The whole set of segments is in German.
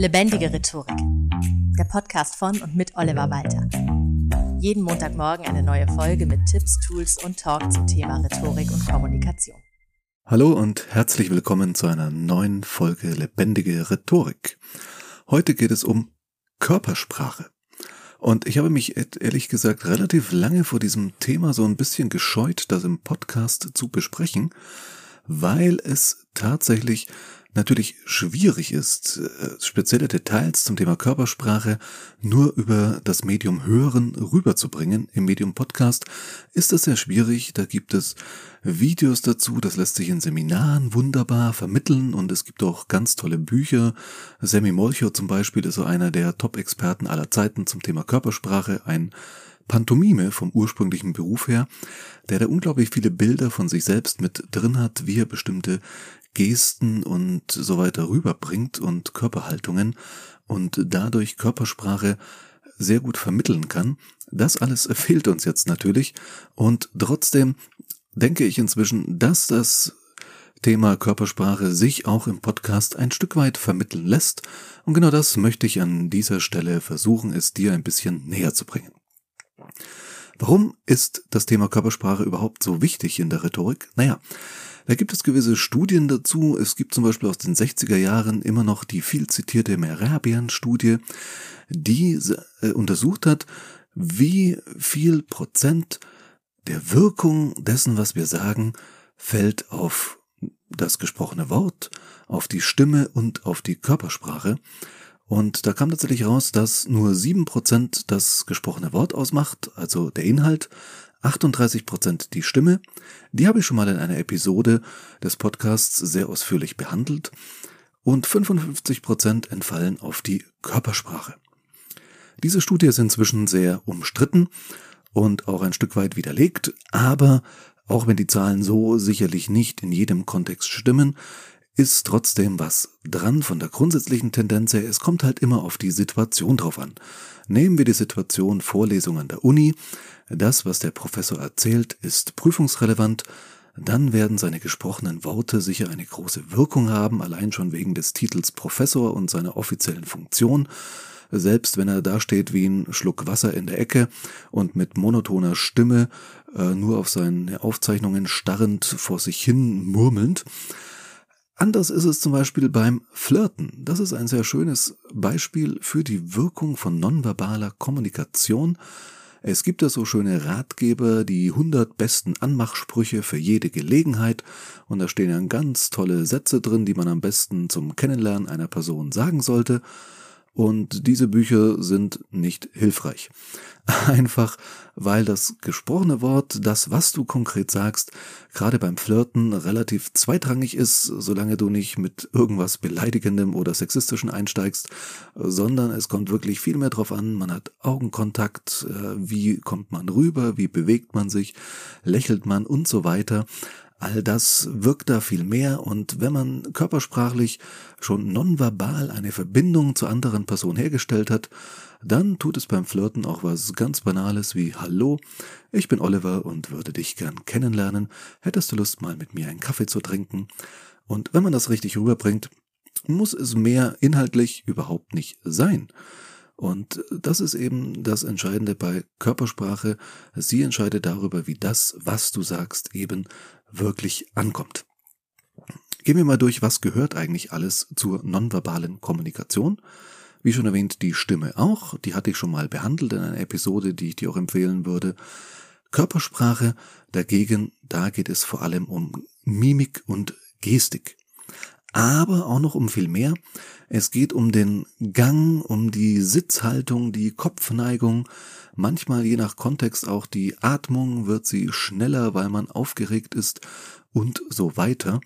Lebendige Rhetorik. Der Podcast von und mit Oliver Walter. Jeden Montagmorgen eine neue Folge mit Tipps, Tools und Talk zum Thema Rhetorik und Kommunikation. Hallo und herzlich willkommen zu einer neuen Folge Lebendige Rhetorik. Heute geht es um Körpersprache. Und ich habe mich ehrlich gesagt relativ lange vor diesem Thema so ein bisschen gescheut, das im Podcast zu besprechen, weil es tatsächlich natürlich schwierig ist, äh, spezielle Details zum Thema Körpersprache nur über das Medium Hören rüberzubringen. Im Medium Podcast ist das sehr schwierig. Da gibt es Videos dazu, das lässt sich in Seminaren wunderbar vermitteln und es gibt auch ganz tolle Bücher. Sammy Molcho zum Beispiel ist so einer der Top-Experten aller Zeiten zum Thema Körpersprache, ein Pantomime vom ursprünglichen Beruf her, der da unglaublich viele Bilder von sich selbst mit drin hat, wie er bestimmte Gesten und so weiter rüberbringt und Körperhaltungen und dadurch Körpersprache sehr gut vermitteln kann. Das alles fehlt uns jetzt natürlich und trotzdem denke ich inzwischen, dass das Thema Körpersprache sich auch im Podcast ein Stück weit vermitteln lässt und genau das möchte ich an dieser Stelle versuchen, es dir ein bisschen näher zu bringen. Warum ist das Thema Körpersprache überhaupt so wichtig in der Rhetorik? Naja, da gibt es gewisse Studien dazu. Es gibt zum Beispiel aus den 60er Jahren immer noch die viel zitierte Merabian-Studie, die äh, untersucht hat, wie viel Prozent der Wirkung dessen, was wir sagen, fällt auf das gesprochene Wort, auf die Stimme und auf die Körpersprache. Und da kam tatsächlich raus, dass nur sieben Prozent das gesprochene Wort ausmacht, also der Inhalt, 38 Prozent die Stimme. Die habe ich schon mal in einer Episode des Podcasts sehr ausführlich behandelt. Und 55 Prozent entfallen auf die Körpersprache. Diese Studie ist inzwischen sehr umstritten und auch ein Stück weit widerlegt, aber auch wenn die Zahlen so sicherlich nicht in jedem Kontext stimmen, ist trotzdem was dran von der grundsätzlichen Tendenz her. Es kommt halt immer auf die Situation drauf an. Nehmen wir die Situation Vorlesung an der Uni. Das, was der Professor erzählt, ist prüfungsrelevant. Dann werden seine gesprochenen Worte sicher eine große Wirkung haben, allein schon wegen des Titels Professor und seiner offiziellen Funktion selbst wenn er dasteht wie ein Schluck Wasser in der Ecke und mit monotoner Stimme äh, nur auf seine Aufzeichnungen starrend vor sich hin murmelnd. Anders ist es zum Beispiel beim Flirten. Das ist ein sehr schönes Beispiel für die Wirkung von nonverbaler Kommunikation. Es gibt da so schöne Ratgeber, die 100 besten Anmachsprüche für jede Gelegenheit. Und da stehen dann ganz tolle Sätze drin, die man am besten zum Kennenlernen einer Person sagen sollte. Und diese Bücher sind nicht hilfreich. Einfach weil das gesprochene Wort, das, was du konkret sagst, gerade beim Flirten relativ zweitrangig ist, solange du nicht mit irgendwas Beleidigendem oder Sexistischen einsteigst, sondern es kommt wirklich viel mehr drauf an, man hat Augenkontakt, äh, wie kommt man rüber, wie bewegt man sich, lächelt man und so weiter. All das wirkt da viel mehr und wenn man körpersprachlich schon nonverbal eine Verbindung zur anderen Person hergestellt hat, dann tut es beim Flirten auch was ganz Banales wie Hallo, ich bin Oliver und würde dich gern kennenlernen. Hättest du Lust, mal mit mir einen Kaffee zu trinken? Und wenn man das richtig rüberbringt, muss es mehr inhaltlich überhaupt nicht sein. Und das ist eben das Entscheidende bei Körpersprache. Sie entscheidet darüber, wie das, was du sagst, eben wirklich ankommt. Gehen wir mal durch, was gehört eigentlich alles zur nonverbalen Kommunikation. Wie schon erwähnt, die Stimme auch, die hatte ich schon mal behandelt in einer Episode, die ich dir auch empfehlen würde. Körpersprache dagegen, da geht es vor allem um Mimik und Gestik aber auch noch um viel mehr. Es geht um den Gang, um die Sitzhaltung, die Kopfneigung, manchmal je nach Kontext auch die Atmung, wird sie schneller, weil man aufgeregt ist und so weiter.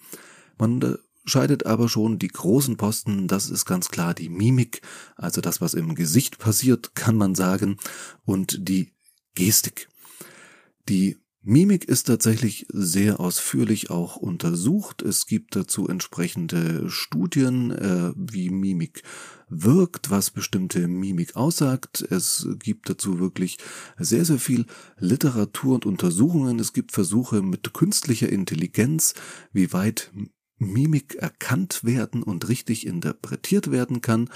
Man scheidet aber schon die großen Posten, das ist ganz klar die Mimik, also das, was im Gesicht passiert, kann man sagen, und die Gestik. Die Mimik ist tatsächlich sehr ausführlich auch untersucht. Es gibt dazu entsprechende Studien, äh, wie Mimik wirkt, was bestimmte Mimik aussagt. Es gibt dazu wirklich sehr, sehr viel Literatur und Untersuchungen. Es gibt Versuche mit künstlicher Intelligenz, wie weit Mimik erkannt werden und richtig interpretiert werden kann,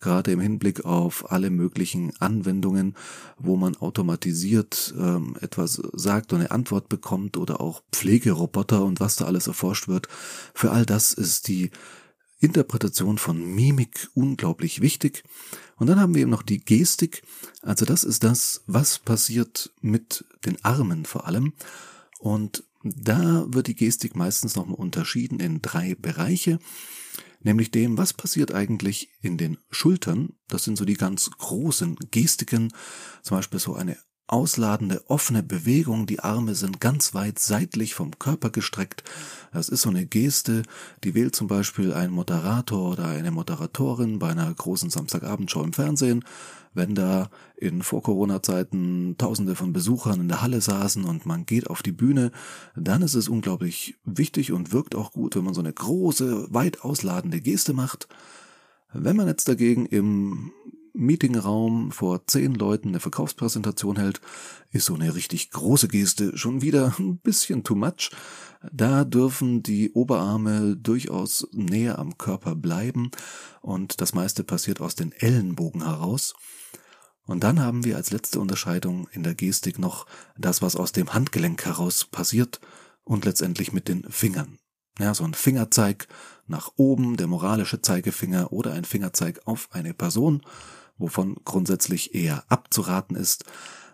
gerade im Hinblick auf alle möglichen Anwendungen, wo man automatisiert ähm, etwas sagt und eine Antwort bekommt oder auch Pflegeroboter und was da alles erforscht wird. Für all das ist die Interpretation von Mimik unglaublich wichtig. Und dann haben wir eben noch die Gestik. Also das ist das, was passiert mit den Armen vor allem. Und da wird die Gestik meistens nochmal unterschieden in drei Bereiche, nämlich dem, was passiert eigentlich in den Schultern. Das sind so die ganz großen Gestiken, zum Beispiel so eine ausladende, offene Bewegung. Die Arme sind ganz weit seitlich vom Körper gestreckt. Das ist so eine Geste, die wählt zum Beispiel ein Moderator oder eine Moderatorin bei einer großen Samstagabendshow im Fernsehen. Wenn da in Vor-Corona-Zeiten Tausende von Besuchern in der Halle saßen und man geht auf die Bühne, dann ist es unglaublich wichtig und wirkt auch gut, wenn man so eine große, weit ausladende Geste macht. Wenn man jetzt dagegen im Meetingraum vor zehn Leuten eine Verkaufspräsentation hält, ist so eine richtig große Geste schon wieder ein bisschen too much. Da dürfen die Oberarme durchaus näher am Körper bleiben und das meiste passiert aus den Ellenbogen heraus. Und dann haben wir als letzte Unterscheidung in der Gestik noch das, was aus dem Handgelenk heraus passiert und letztendlich mit den Fingern. Ja, so ein Fingerzeig nach oben, der moralische Zeigefinger oder ein Fingerzeig auf eine Person wovon grundsätzlich eher abzuraten ist.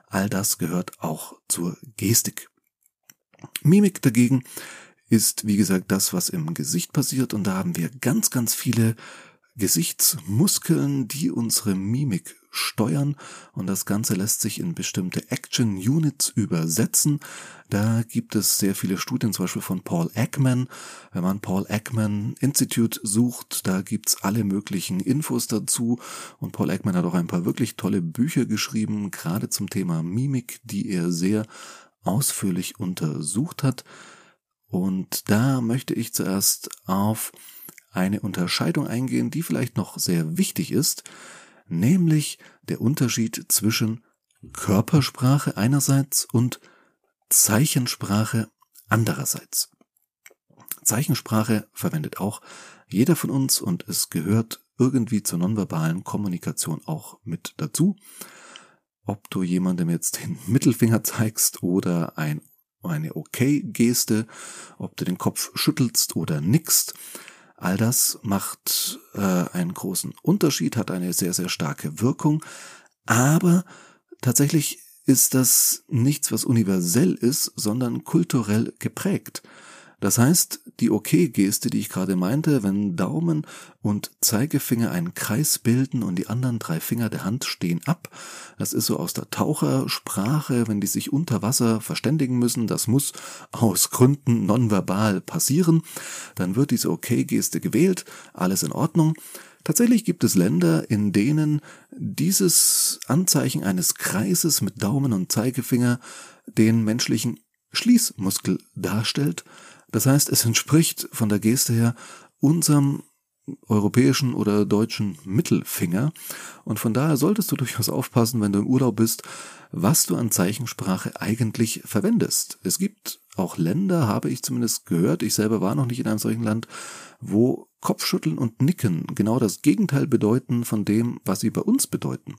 All das gehört auch zur Gestik. Mimik dagegen ist, wie gesagt, das, was im Gesicht passiert und da haben wir ganz, ganz viele Gesichtsmuskeln, die unsere Mimik steuern und das Ganze lässt sich in bestimmte Action Units übersetzen. Da gibt es sehr viele Studien, zum Beispiel von Paul Ekman. Wenn man Paul Ekman Institute sucht, da gibt's alle möglichen Infos dazu und Paul Ekman hat auch ein paar wirklich tolle Bücher geschrieben, gerade zum Thema Mimik, die er sehr ausführlich untersucht hat. Und da möchte ich zuerst auf eine Unterscheidung eingehen, die vielleicht noch sehr wichtig ist nämlich der Unterschied zwischen Körpersprache einerseits und Zeichensprache andererseits. Zeichensprache verwendet auch jeder von uns und es gehört irgendwie zur nonverbalen Kommunikation auch mit dazu. Ob du jemandem jetzt den Mittelfinger zeigst oder ein, eine Okay-Geste, ob du den Kopf schüttelst oder nickst, All das macht äh, einen großen Unterschied, hat eine sehr, sehr starke Wirkung, aber tatsächlich ist das nichts, was universell ist, sondern kulturell geprägt. Das heißt, die Okay-Geste, die ich gerade meinte, wenn Daumen und Zeigefinger einen Kreis bilden und die anderen drei Finger der Hand stehen ab, das ist so aus der Tauchersprache, wenn die sich unter Wasser verständigen müssen, das muss aus Gründen nonverbal passieren, dann wird diese Okay-Geste gewählt, alles in Ordnung. Tatsächlich gibt es Länder, in denen dieses Anzeichen eines Kreises mit Daumen und Zeigefinger den menschlichen Schließmuskel darstellt, das heißt, es entspricht von der Geste her unserem europäischen oder deutschen Mittelfinger. Und von daher solltest du durchaus aufpassen, wenn du im Urlaub bist, was du an Zeichensprache eigentlich verwendest. Es gibt auch Länder, habe ich zumindest gehört, ich selber war noch nicht in einem solchen Land, wo Kopfschütteln und Nicken genau das Gegenteil bedeuten von dem, was sie bei uns bedeuten.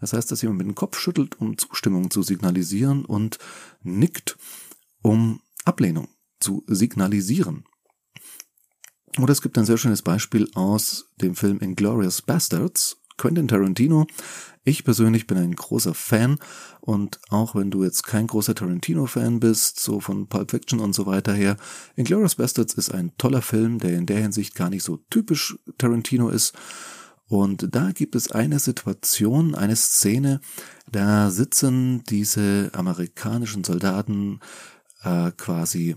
Das heißt, dass jemand mit dem Kopf schüttelt, um Zustimmung zu signalisieren und nickt, um Ablehnung zu signalisieren. Oder es gibt ein sehr schönes Beispiel aus dem Film Inglourious Bastards. Quentin Tarantino. Ich persönlich bin ein großer Fan und auch wenn du jetzt kein großer Tarantino-Fan bist, so von Pulp Fiction und so weiter her, Inglourious Bastards ist ein toller Film, der in der Hinsicht gar nicht so typisch Tarantino ist. Und da gibt es eine Situation, eine Szene, da sitzen diese amerikanischen Soldaten äh, quasi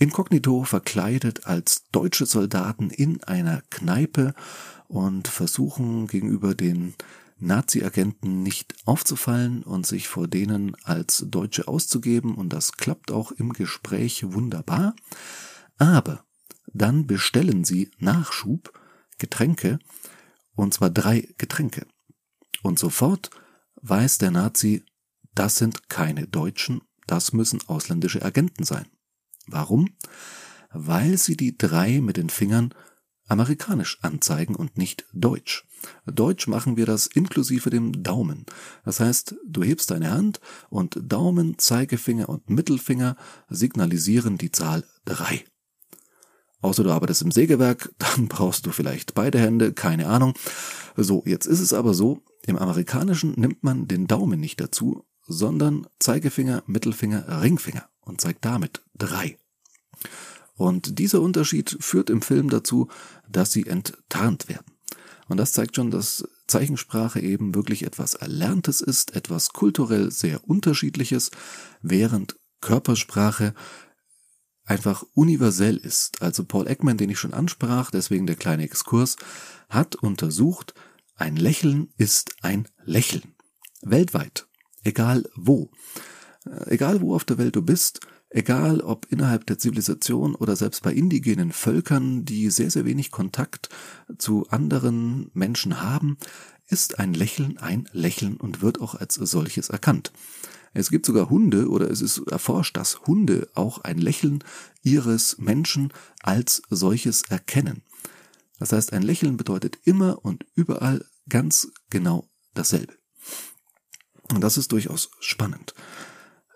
inkognito verkleidet als deutsche Soldaten in einer Kneipe und versuchen gegenüber den Nazi-Agenten nicht aufzufallen und sich vor denen als Deutsche auszugeben und das klappt auch im Gespräch wunderbar. Aber dann bestellen sie Nachschub, Getränke, und zwar drei Getränke. Und sofort weiß der Nazi, das sind keine Deutschen, das müssen ausländische Agenten sein. Warum? weil sie die drei mit den Fingern amerikanisch anzeigen und nicht deutsch. Deutsch machen wir das inklusive dem Daumen. Das heißt, du hebst deine Hand und Daumen, Zeigefinger und Mittelfinger signalisieren die Zahl drei. Außer du arbeitest im Sägewerk, dann brauchst du vielleicht beide Hände, keine Ahnung. So, jetzt ist es aber so, im Amerikanischen nimmt man den Daumen nicht dazu, sondern Zeigefinger, Mittelfinger, Ringfinger und zeigt damit drei. Und dieser Unterschied führt im Film dazu, dass sie enttarnt werden. Und das zeigt schon, dass Zeichensprache eben wirklich etwas Erlerntes ist, etwas kulturell sehr Unterschiedliches, während Körpersprache einfach universell ist. Also Paul Ekman, den ich schon ansprach, deswegen der kleine Exkurs, hat untersucht, ein Lächeln ist ein Lächeln. Weltweit. Egal wo. Egal wo auf der Welt du bist, egal ob innerhalb der Zivilisation oder selbst bei indigenen Völkern, die sehr, sehr wenig Kontakt zu anderen Menschen haben, ist ein Lächeln ein Lächeln und wird auch als solches erkannt. Es gibt sogar Hunde oder es ist erforscht, dass Hunde auch ein Lächeln ihres Menschen als solches erkennen. Das heißt, ein Lächeln bedeutet immer und überall ganz genau dasselbe. Und das ist durchaus spannend.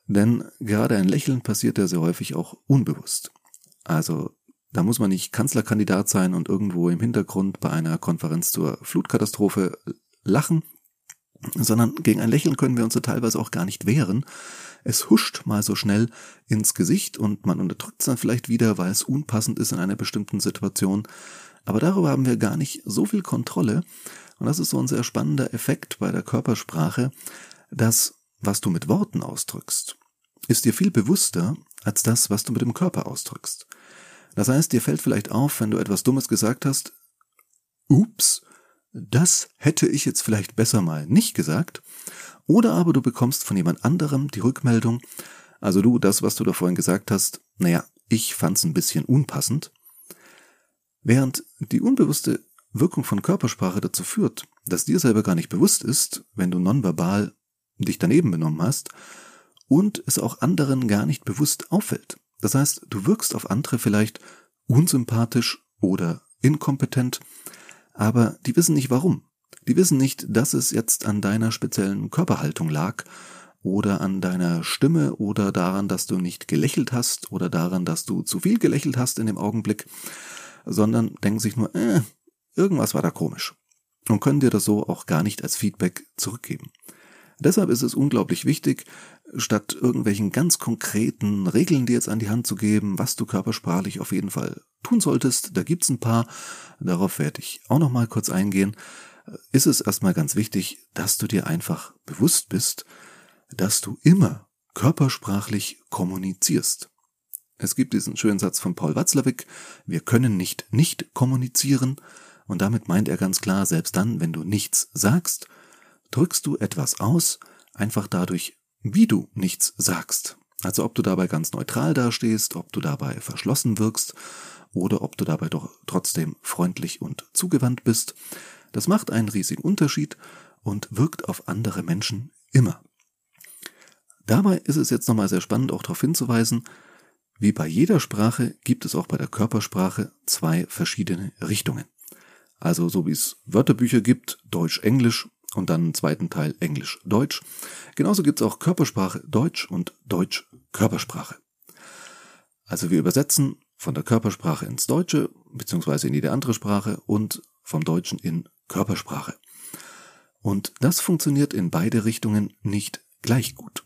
Denn gerade ein Lächeln passiert ja sehr häufig auch unbewusst. Also da muss man nicht Kanzlerkandidat sein und irgendwo im Hintergrund bei einer Konferenz zur Flutkatastrophe lachen, sondern gegen ein Lächeln können wir uns so teilweise auch gar nicht wehren. Es huscht mal so schnell ins Gesicht und man unterdrückt es dann vielleicht wieder, weil es unpassend ist in einer bestimmten Situation. Aber darüber haben wir gar nicht so viel Kontrolle. Und das ist so ein sehr spannender Effekt bei der Körpersprache, dass was du mit Worten ausdrückst, ist dir viel bewusster als das, was du mit dem Körper ausdrückst. Das heißt, dir fällt vielleicht auf, wenn du etwas Dummes gesagt hast, ups, das hätte ich jetzt vielleicht besser mal nicht gesagt. Oder aber du bekommst von jemand anderem die Rückmeldung, also du, das, was du da vorhin gesagt hast, naja, ich fand's ein bisschen unpassend. Während die unbewusste Wirkung von Körpersprache dazu führt, dass dir selber gar nicht bewusst ist, wenn du nonverbal dich daneben benommen hast und es auch anderen gar nicht bewusst auffällt. Das heißt, du wirkst auf andere vielleicht unsympathisch oder inkompetent, aber die wissen nicht warum. Die wissen nicht, dass es jetzt an deiner speziellen Körperhaltung lag oder an deiner Stimme oder daran, dass du nicht gelächelt hast oder daran, dass du zu viel gelächelt hast in dem Augenblick, sondern denken sich nur, äh, irgendwas war da komisch und können dir das so auch gar nicht als Feedback zurückgeben. Deshalb ist es unglaublich wichtig, statt irgendwelchen ganz konkreten Regeln dir jetzt an die Hand zu geben, was du körpersprachlich auf jeden Fall tun solltest, da gibt's ein paar, darauf werde ich auch noch mal kurz eingehen, ist es erstmal ganz wichtig, dass du dir einfach bewusst bist, dass du immer körpersprachlich kommunizierst. Es gibt diesen schönen Satz von Paul Watzlawick, wir können nicht nicht kommunizieren, und damit meint er ganz klar, selbst dann, wenn du nichts sagst, drückst du etwas aus, einfach dadurch, wie du nichts sagst. Also ob du dabei ganz neutral dastehst, ob du dabei verschlossen wirkst oder ob du dabei doch trotzdem freundlich und zugewandt bist. Das macht einen riesigen Unterschied und wirkt auf andere Menschen immer. Dabei ist es jetzt nochmal sehr spannend, auch darauf hinzuweisen, wie bei jeder Sprache gibt es auch bei der Körpersprache zwei verschiedene Richtungen. Also so wie es Wörterbücher gibt, Deutsch-Englisch und dann einen zweiten Teil Englisch-Deutsch. Genauso gibt es auch Körpersprache Deutsch und Deutsch-Körpersprache. Also wir übersetzen von der Körpersprache ins Deutsche, beziehungsweise in jede andere Sprache und vom Deutschen in Körpersprache. Und das funktioniert in beide Richtungen nicht gleich gut.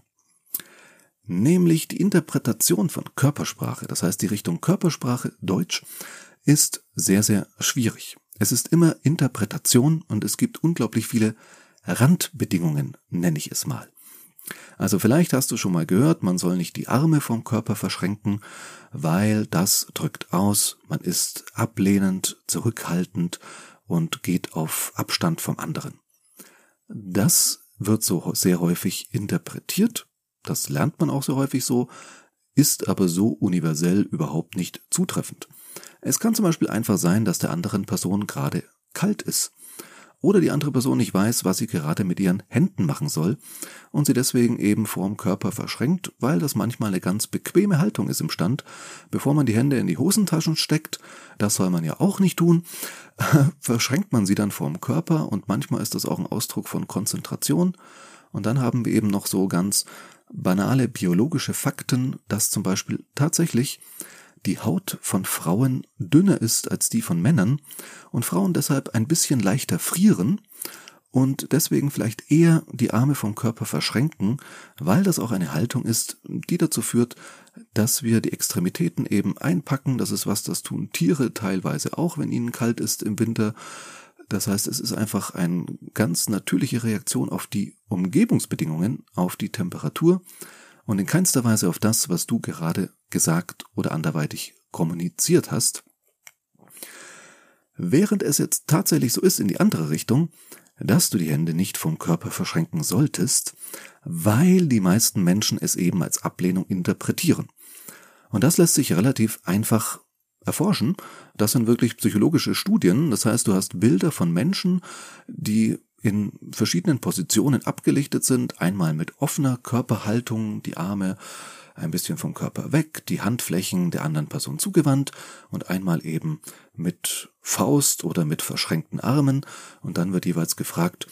Nämlich die Interpretation von Körpersprache, das heißt die Richtung Körpersprache Deutsch, ist sehr, sehr schwierig. Es ist immer Interpretation und es gibt unglaublich viele Randbedingungen, nenne ich es mal. Also vielleicht hast du schon mal gehört, man soll nicht die Arme vom Körper verschränken, weil das drückt aus, man ist ablehnend, zurückhaltend und geht auf Abstand vom anderen. Das wird so sehr häufig interpretiert, das lernt man auch so häufig so, ist aber so universell überhaupt nicht zutreffend. Es kann zum Beispiel einfach sein, dass der anderen Person gerade kalt ist oder die andere Person nicht weiß, was sie gerade mit ihren Händen machen soll und sie deswegen eben vorm Körper verschränkt, weil das manchmal eine ganz bequeme Haltung ist im Stand, bevor man die Hände in die Hosentaschen steckt, das soll man ja auch nicht tun, verschränkt man sie dann vorm Körper und manchmal ist das auch ein Ausdruck von Konzentration und dann haben wir eben noch so ganz banale biologische Fakten, dass zum Beispiel tatsächlich die Haut von Frauen dünner ist als die von Männern und Frauen deshalb ein bisschen leichter frieren und deswegen vielleicht eher die Arme vom Körper verschränken, weil das auch eine Haltung ist, die dazu führt, dass wir die Extremitäten eben einpacken. Das ist was, das tun Tiere teilweise auch, wenn ihnen kalt ist im Winter. Das heißt, es ist einfach eine ganz natürliche Reaktion auf die Umgebungsbedingungen, auf die Temperatur und in keinster Weise auf das, was du gerade gesagt oder anderweitig kommuniziert hast. Während es jetzt tatsächlich so ist in die andere Richtung, dass du die Hände nicht vom Körper verschränken solltest, weil die meisten Menschen es eben als Ablehnung interpretieren. Und das lässt sich relativ einfach erforschen. Das sind wirklich psychologische Studien. Das heißt, du hast Bilder von Menschen, die in verschiedenen Positionen abgelichtet sind, einmal mit offener Körperhaltung, die Arme ein bisschen vom Körper weg, die Handflächen der anderen Person zugewandt und einmal eben mit Faust oder mit verschränkten Armen und dann wird jeweils gefragt,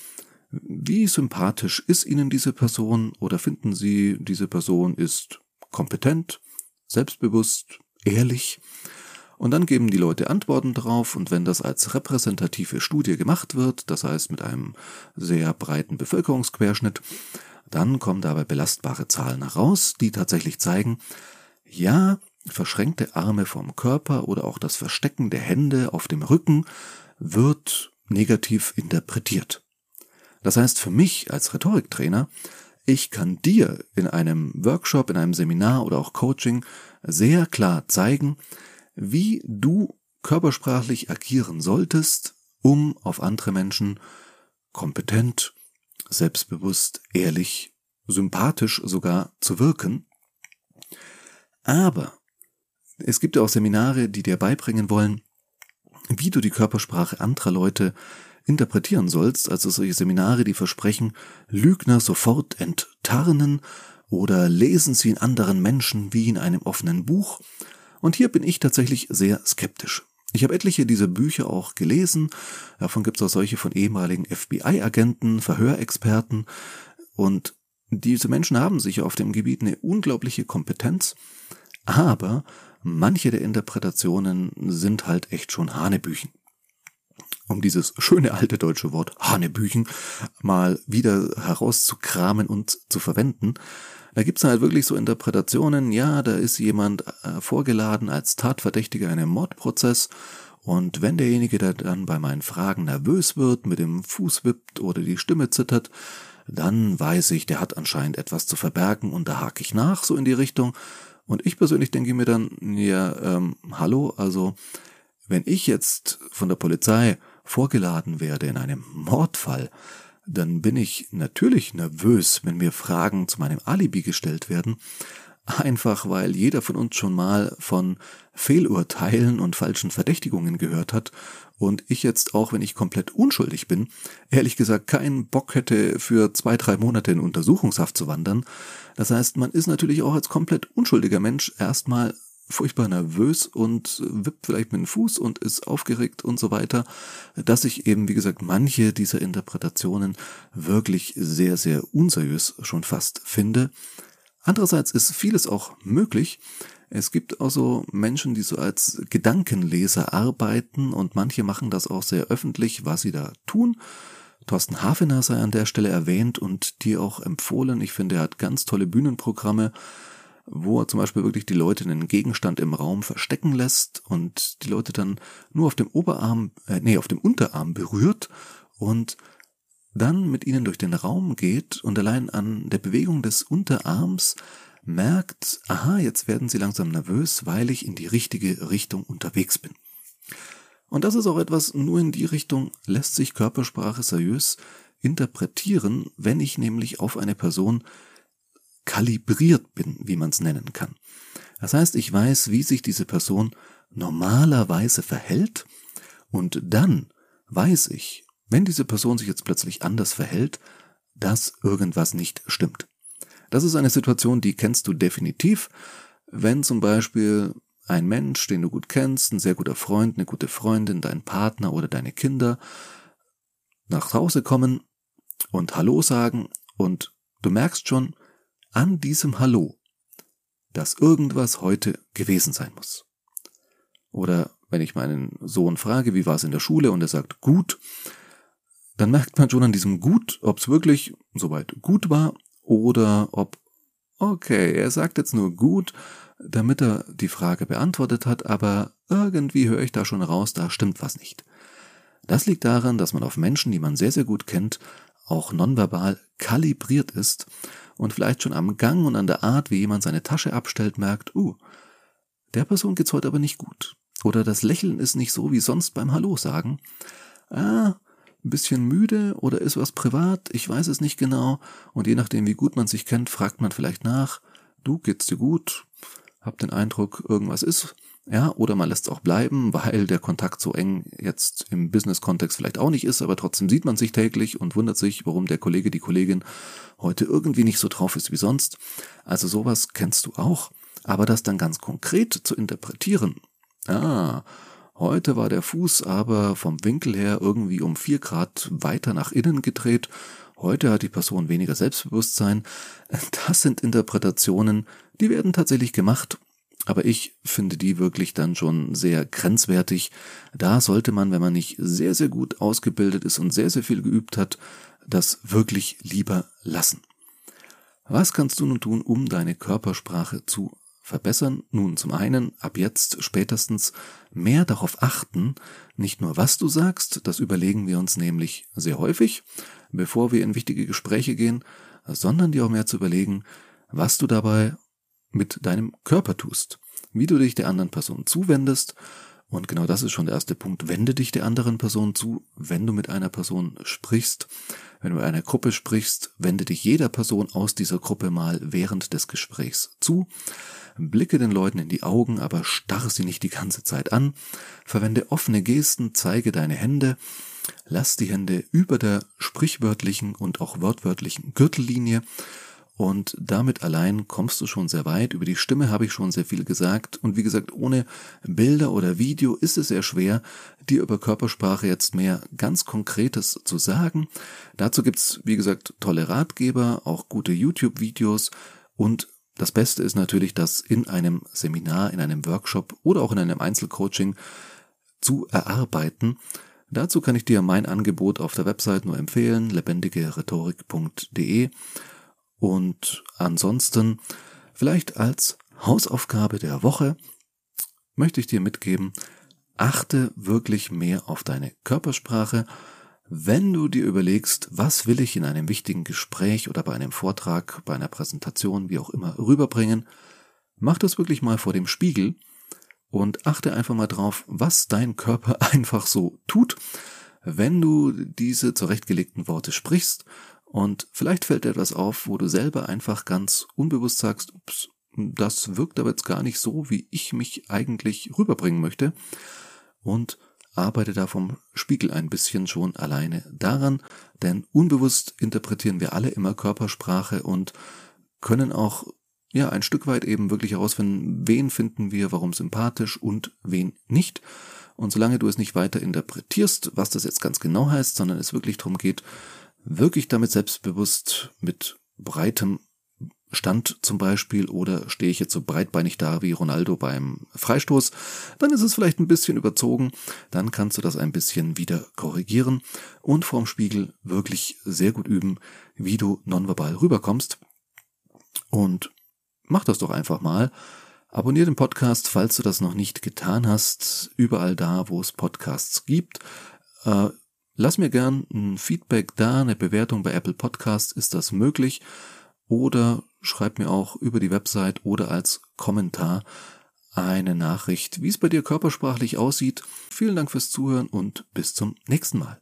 wie sympathisch ist Ihnen diese Person oder finden Sie, diese Person ist kompetent, selbstbewusst, ehrlich? Und dann geben die Leute Antworten drauf und wenn das als repräsentative Studie gemacht wird, das heißt mit einem sehr breiten Bevölkerungsquerschnitt, dann kommen dabei belastbare Zahlen heraus, die tatsächlich zeigen, ja, verschränkte Arme vom Körper oder auch das Verstecken der Hände auf dem Rücken wird negativ interpretiert. Das heißt für mich als Rhetoriktrainer, ich kann dir in einem Workshop, in einem Seminar oder auch Coaching sehr klar zeigen, wie du körpersprachlich agieren solltest, um auf andere Menschen kompetent, selbstbewusst, ehrlich, sympathisch sogar zu wirken. Aber es gibt ja auch Seminare, die dir beibringen wollen, wie du die Körpersprache anderer Leute interpretieren sollst, also solche Seminare, die versprechen, Lügner sofort enttarnen oder lesen sie in anderen Menschen wie in einem offenen Buch und hier bin ich tatsächlich sehr skeptisch. Ich habe etliche dieser Bücher auch gelesen. Davon gibt es auch solche von ehemaligen FBI-Agenten, Verhörexperten. Und diese Menschen haben sicher auf dem Gebiet eine unglaubliche Kompetenz. Aber manche der Interpretationen sind halt echt schon Hanebüchen. Um dieses schöne alte deutsche Wort Hanebüchen mal wieder herauszukramen und zu verwenden. Da gibt's halt wirklich so Interpretationen, ja, da ist jemand äh, vorgeladen als Tatverdächtiger in einem Mordprozess und wenn derjenige der dann bei meinen Fragen nervös wird, mit dem Fuß wippt oder die Stimme zittert, dann weiß ich, der hat anscheinend etwas zu verbergen und da hake ich nach, so in die Richtung. Und ich persönlich denke mir dann, ja, ähm, hallo, also wenn ich jetzt von der Polizei vorgeladen werde in einem Mordfall, dann bin ich natürlich nervös, wenn mir Fragen zu meinem Alibi gestellt werden, einfach weil jeder von uns schon mal von Fehlurteilen und falschen Verdächtigungen gehört hat und ich jetzt auch, wenn ich komplett unschuldig bin, ehrlich gesagt keinen Bock hätte, für zwei, drei Monate in Untersuchungshaft zu wandern. Das heißt, man ist natürlich auch als komplett unschuldiger Mensch erstmal furchtbar nervös und wippt vielleicht mit dem Fuß und ist aufgeregt und so weiter, dass ich eben, wie gesagt, manche dieser Interpretationen wirklich sehr, sehr unseriös schon fast finde. Andererseits ist vieles auch möglich. Es gibt also Menschen, die so als Gedankenleser arbeiten und manche machen das auch sehr öffentlich, was sie da tun. Thorsten Hafener sei an der Stelle erwähnt und dir auch empfohlen. Ich finde, er hat ganz tolle Bühnenprogramme wo er zum Beispiel wirklich die Leute einen Gegenstand im Raum verstecken lässt und die Leute dann nur auf dem Oberarm, äh, nee, auf dem Unterarm berührt und dann mit ihnen durch den Raum geht und allein an der Bewegung des Unterarms merkt, aha, jetzt werden sie langsam nervös, weil ich in die richtige Richtung unterwegs bin. Und das ist auch etwas, nur in die Richtung lässt sich Körpersprache seriös interpretieren, wenn ich nämlich auf eine Person kalibriert bin, wie man es nennen kann. Das heißt, ich weiß, wie sich diese Person normalerweise verhält und dann weiß ich, wenn diese Person sich jetzt plötzlich anders verhält, dass irgendwas nicht stimmt. Das ist eine Situation, die kennst du definitiv, wenn zum Beispiel ein Mensch, den du gut kennst, ein sehr guter Freund, eine gute Freundin, dein Partner oder deine Kinder nach Hause kommen und Hallo sagen und du merkst schon an diesem Hallo, dass irgendwas heute gewesen sein muss. Oder wenn ich meinen Sohn frage, wie war es in der Schule und er sagt gut, dann merkt man schon an diesem gut, ob es wirklich soweit gut war oder ob, okay, er sagt jetzt nur gut, damit er die Frage beantwortet hat, aber irgendwie höre ich da schon raus, da stimmt was nicht. Das liegt daran, dass man auf Menschen, die man sehr, sehr gut kennt, auch nonverbal kalibriert ist und vielleicht schon am Gang und an der Art, wie jemand seine Tasche abstellt, merkt, uh, der Person geht's heute aber nicht gut. Oder das Lächeln ist nicht so wie sonst beim Hallo sagen. Ah, ein bisschen müde oder ist was privat, ich weiß es nicht genau. Und je nachdem, wie gut man sich kennt, fragt man vielleicht nach, du, geht's dir gut? Hab den Eindruck, irgendwas ist. Ja, oder man lässt es auch bleiben, weil der Kontakt so eng jetzt im Business-Kontext vielleicht auch nicht ist, aber trotzdem sieht man sich täglich und wundert sich, warum der Kollege, die Kollegin heute irgendwie nicht so drauf ist wie sonst. Also sowas kennst du auch. Aber das dann ganz konkret zu interpretieren, ah, Heute war der Fuß aber vom Winkel her irgendwie um vier Grad weiter nach innen gedreht. Heute hat die Person weniger Selbstbewusstsein. Das sind Interpretationen, die werden tatsächlich gemacht. Aber ich finde die wirklich dann schon sehr grenzwertig. Da sollte man, wenn man nicht sehr, sehr gut ausgebildet ist und sehr, sehr viel geübt hat, das wirklich lieber lassen. Was kannst du nun tun, um deine Körpersprache zu verbessern? Nun, zum einen, ab jetzt spätestens mehr darauf achten, nicht nur was du sagst, das überlegen wir uns nämlich sehr häufig, bevor wir in wichtige Gespräche gehen, sondern dir auch mehr zu überlegen, was du dabei mit deinem Körper tust, wie du dich der anderen Person zuwendest. Und genau das ist schon der erste Punkt. Wende dich der anderen Person zu, wenn du mit einer Person sprichst. Wenn du mit einer Gruppe sprichst, wende dich jeder Person aus dieser Gruppe mal während des Gesprächs zu. Blicke den Leuten in die Augen, aber starre sie nicht die ganze Zeit an. Verwende offene Gesten, zeige deine Hände. Lass die Hände über der sprichwörtlichen und auch wortwörtlichen Gürtellinie. Und damit allein kommst du schon sehr weit. Über die Stimme habe ich schon sehr viel gesagt. Und wie gesagt, ohne Bilder oder Video ist es sehr schwer, dir über Körpersprache jetzt mehr ganz Konkretes zu sagen. Dazu gibt's, wie gesagt, tolle Ratgeber, auch gute YouTube-Videos und das Beste ist natürlich, das in einem Seminar, in einem Workshop oder auch in einem Einzelcoaching zu erarbeiten. Dazu kann ich dir mein Angebot auf der Website nur empfehlen, lebendigerhetorik.de. Und ansonsten, vielleicht als Hausaufgabe der Woche, möchte ich dir mitgeben, achte wirklich mehr auf deine Körpersprache. Wenn du dir überlegst, was will ich in einem wichtigen Gespräch oder bei einem Vortrag, bei einer Präsentation, wie auch immer, rüberbringen, mach das wirklich mal vor dem Spiegel und achte einfach mal drauf, was dein Körper einfach so tut, wenn du diese zurechtgelegten Worte sprichst und vielleicht fällt dir etwas auf, wo du selber einfach ganz unbewusst sagst, ups, das wirkt aber jetzt gar nicht so, wie ich mich eigentlich rüberbringen möchte. Und arbeite da vom Spiegel ein bisschen schon alleine daran, denn unbewusst interpretieren wir alle immer Körpersprache und können auch ja ein Stück weit eben wirklich herausfinden, wen finden wir, warum sympathisch und wen nicht. Und solange du es nicht weiter interpretierst, was das jetzt ganz genau heißt, sondern es wirklich darum geht, wirklich damit selbstbewusst mit breitem Stand zum Beispiel oder stehe ich jetzt so breitbeinig da wie Ronaldo beim Freistoß, dann ist es vielleicht ein bisschen überzogen, dann kannst du das ein bisschen wieder korrigieren und vorm Spiegel wirklich sehr gut üben, wie du nonverbal rüberkommst. Und mach das doch einfach mal. Abonnier den Podcast, falls du das noch nicht getan hast, überall da, wo es Podcasts gibt. Äh, lass mir gern ein Feedback da, eine Bewertung bei Apple Podcast, ist das möglich? Oder schreib mir auch über die Website oder als Kommentar eine Nachricht, wie es bei dir körpersprachlich aussieht. Vielen Dank fürs Zuhören und bis zum nächsten Mal.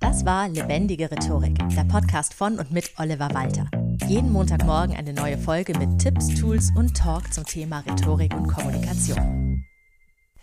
Das war Lebendige Rhetorik, der Podcast von und mit Oliver Walter. Jeden Montagmorgen eine neue Folge mit Tipps, Tools und Talk zum Thema Rhetorik und Kommunikation.